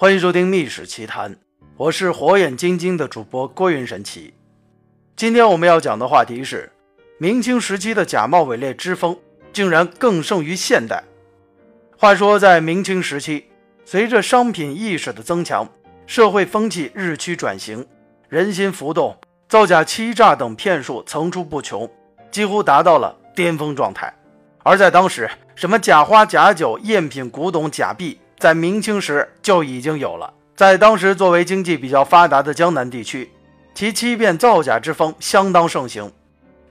欢迎收听《秘史奇谈》，我是火眼金睛的主播郭云神奇。今天我们要讲的话题是：明清时期的假冒伪劣之风竟然更胜于现代。话说，在明清时期，随着商品意识的增强，社会风气日趋转型，人心浮动，造假、欺诈等骗术层出不穷，几乎达到了巅峰状态。而在当时，什么假花、假酒、赝品、古董、假币。在明清时就已经有了。在当时作为经济比较发达的江南地区，其欺骗造假之风相当盛行。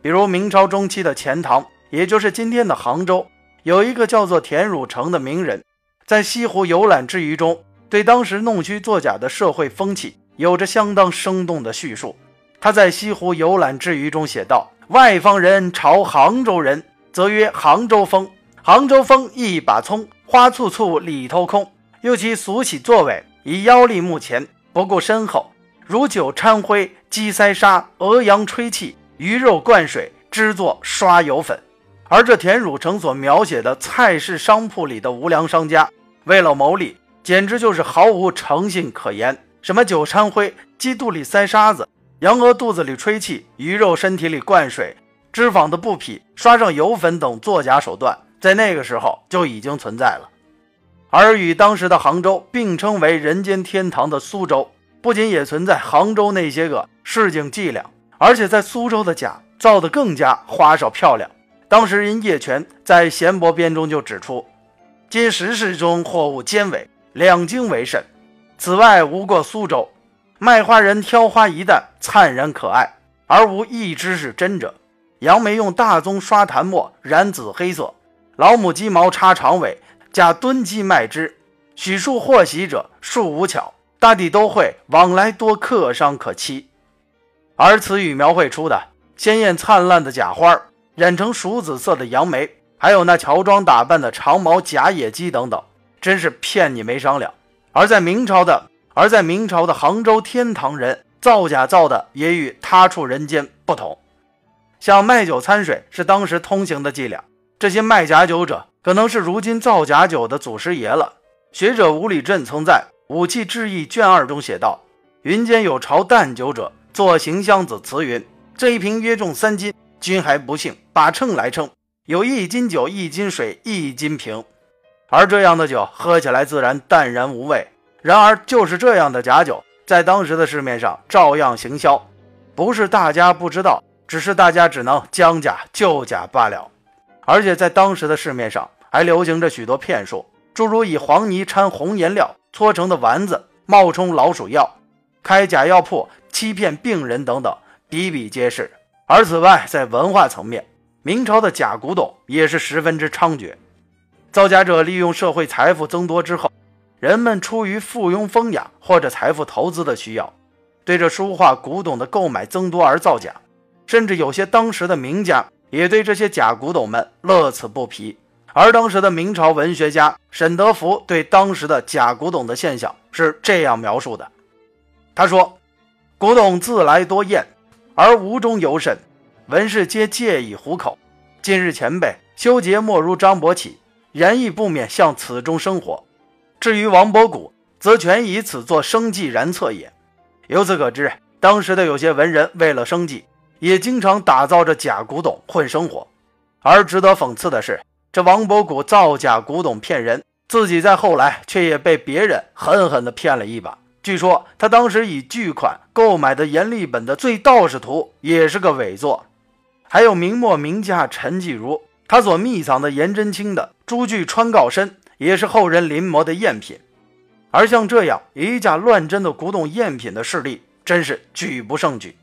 比如明朝中期的钱塘，也就是今天的杭州，有一个叫做田汝成的名人，在西湖游览之余中，对当时弄虚作假的社会风气有着相当生动的叙述。他在西湖游览之余中写道：“外方人朝杭州人，则曰杭州风。杭州风一把葱。”花簇簇里头空，又其俗起作为，以腰立目前，不顾身后，如酒掺灰，鸡塞沙，鹅羊吹气，鱼肉灌水，织作刷油粉。而这田汝成所描写的菜市商铺里的无良商家，为了牟利，简直就是毫无诚信可言。什么酒掺灰，鸡肚里塞沙子，羊鹅肚子里吹气，鱼肉身体里灌水，脂肪的布匹刷上油粉等作假手段。在那个时候就已经存在了，而与当时的杭州并称为人间天堂的苏州，不仅也存在杭州那些个市井伎俩，而且在苏州的假造得更加花哨漂亮。当时人叶权在《闲博编》中就指出：“今时事中货物兼伪，两京为甚。此外无过苏州，卖花人挑花一担，灿然可爱，而无一只是真者。杨梅用大棕刷檀墨，染紫黑色。”老母鸡毛插长尾，假蹲鸡卖之，许数获喜者，数无巧，大抵都会往来多客商可欺。而此语描绘出的鲜艳灿烂的假花，染成熟紫色的杨梅，还有那乔装打扮的长毛假野鸡等等，真是骗你没商量。而在明朝的，而在明朝的杭州天堂人造假造的也与他处人间不同，像卖酒掺水是当时通行的伎俩。这些卖假酒者，可能是如今造假酒的祖师爷了。学者吴礼镇曾在《武器志异》卷二中写道：“云间有朝淡酒者，作行箱子词云：这一瓶约重三斤，君还不信，把秤来称，有一斤酒，一斤水，一斤瓶。而这样的酒喝起来自然淡然无味。然而，就是这样的假酒，在当时的市面上照样行销，不是大家不知道，只是大家只能将假就假罢了。”而且在当时的市面上还流行着许多骗术，诸如以黄泥掺红颜料搓成的丸子冒充老鼠药、开假药铺欺骗病人等等，比比皆是。而此外，在文化层面，明朝的假古董也是十分之猖獗。造假者利用社会财富增多之后，人们出于附庸风雅或者财富投资的需要，对这书画古董的购买增多而造假，甚至有些当时的名家。也对这些假古董们乐此不疲。而当时的明朝文学家沈德福对当时的假古董的现象是这样描述的：他说，古董自来多艳，而无中有审，文士皆借以糊口。今日前辈修杰莫如张伯起，然亦不免向此中生活。至于王伯古，则全以此作生计然策也。由此可知，当时的有些文人为了生计。也经常打造着假古董混生活，而值得讽刺的是，这王伯古造假古董骗人，自己在后来却也被别人狠狠地骗了一把。据说他当时以巨款购买的阎立本的《醉道士图》也是个伪作，还有明末名家陈继儒，他所秘藏的颜真卿的《朱据川告身》也是后人临摹的赝品。而像这样以假乱真的古董赝品的势力，真是举不胜举。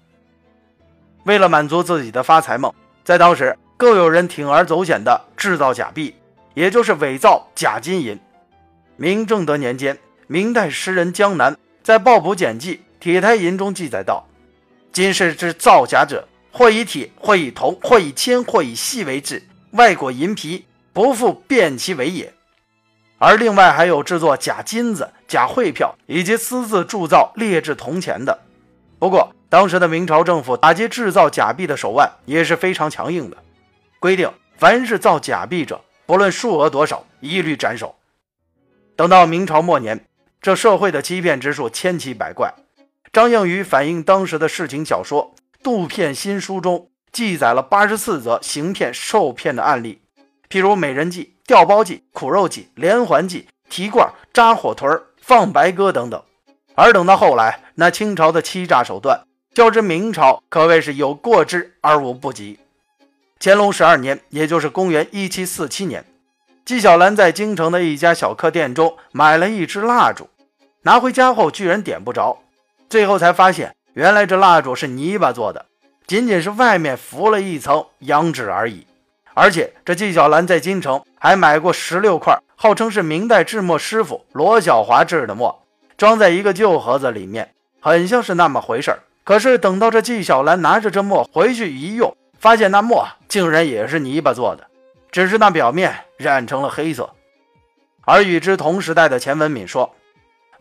为了满足自己的发财梦，在当时更有人铤而走险地制造假币，也就是伪造假金银。明正德年间，明代诗人江南在《报卜简记·铁胎银》中记载道：“今世之造假者，或以铁，或以铜，或以铅，或以细为制，外裹银皮，不复辨其为也。”而另外还有制作假金子、假汇票，以及私自铸造劣质铜钱的。不过，当时的明朝政府打击制造假币的手腕也是非常强硬的，规定凡是造假币者，不论数额多少，一律斩首。等到明朝末年，这社会的欺骗之术千奇百怪。张应宇反映当时的事情小说《杜骗新书》中记载了八十四则行骗受骗的案例，譬如美人计、调包计、苦肉计、连环计、提罐、扎火屯、放白鸽等等。而等到后来，那清朝的欺诈手段，较之明朝可谓是有过之而无不及。乾隆十二年，也就是公元一七四七年，纪晓岚在京城的一家小客店中买了一支蜡烛，拿回家后居然点不着，最后才发现，原来这蜡烛是泥巴做的，仅仅是外面浮了一层羊脂而已。而且这纪晓岚在京城还买过十六块，号称是明代制墨师傅罗小华制的墨。装在一个旧盒子里面，很像是那么回事儿。可是等到这纪晓岚拿着这墨回去一用，发现那墨竟然也是泥巴做的，只是那表面染成了黑色。而与之同时代的钱文敏说：“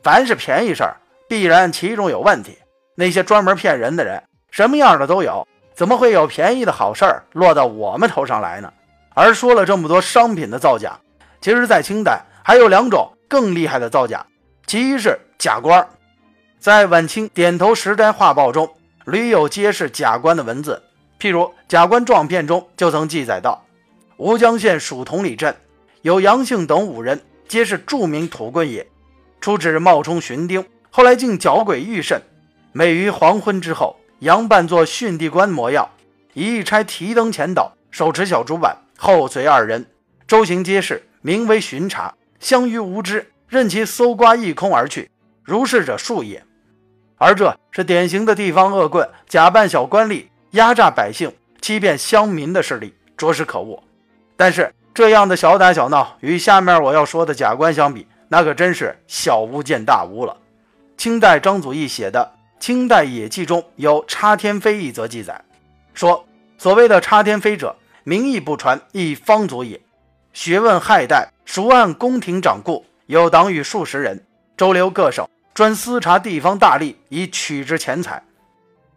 凡是便宜事儿，必然其中有问题。那些专门骗人的人，什么样的都有，怎么会有便宜的好事儿落到我们头上来呢？”而说了这么多商品的造假，其实，在清代还有两种更厉害的造假，其一是。假官，在晚清点头石斋画报中屡有揭示假官的文字。譬如《假官状片》中就曾记载到，吴江县属同里镇有杨姓等五人，皆是著名土棍也。初旨冒充巡丁，后来竟搅鬼御甚。每于黄昏之后，杨扮作训地官模样，一差提灯前导，手持小竹板，后随二人周行街市，名为巡查，相于无知，任其搜刮一空而去。如是者数也，而这是典型的地方恶棍假扮小官吏压榨百姓、欺骗乡民的势力，着实可恶。但是这样的小打小闹，与下面我要说的假官相比，那可真是小巫见大巫了。清代张祖义写的《清代野记》中有“插天飞”一则记载，说所谓的插天飞者，名义不传，亦方族也。学问害代，熟按宫廷掌故，有党羽数十人，周流各省。专私查地方大吏，以取之钱财。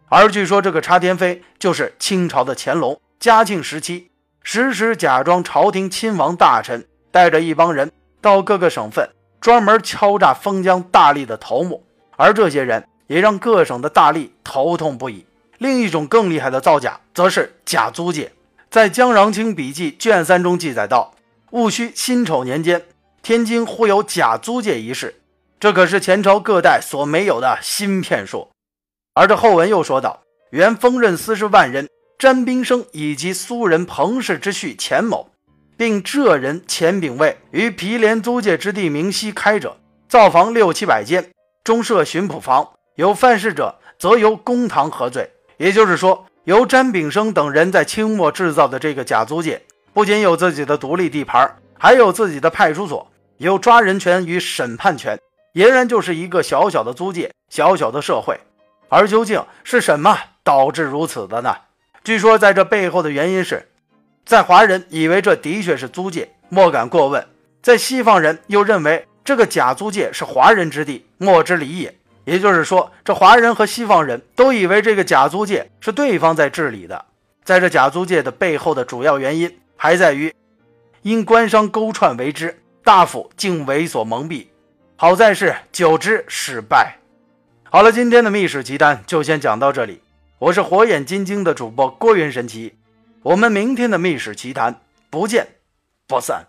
而据说这个查天飞就是清朝的乾隆、嘉庆时期，时时假装朝廷亲王大臣，带着一帮人到各个省份，专门敲诈封疆大吏的头目。而这些人也让各省的大吏头痛不已。另一种更厉害的造假，则是假租界。在《江郎清笔记》卷三中记载到，戊戌辛丑年间，天津忽有假租界一事。这可是前朝各代所没有的新骗术，而这后文又说道：原锋刃司事万人詹宾生以及苏人彭氏之婿钱某，并浙人钱炳卫于毗连租界之地明西开者，造房六七百间，中设巡捕房，有犯事者，则由公堂核罪。也就是说，由詹炳生等人在清末制造的这个假租界，不仅有自己的独立地盘，还有自己的派出所，有抓人权与审判权。俨然就是一个小小的租界，小小的社会。而究竟是什么导致如此的呢？据说在这背后的原因是，在华人以为这的确是租界，莫敢过问；在西方人又认为这个假租界是华人之地，莫之理也。也就是说，这华人和西方人都以为这个假租界是对方在治理的。在这假租界的背后的主要原因，还在于因官商勾串为之，大夫竟为所蒙蔽。好在是久之失败。好了，今天的密室奇谈就先讲到这里。我是火眼金睛的主播郭云神奇，我们明天的密室奇谈不见不散。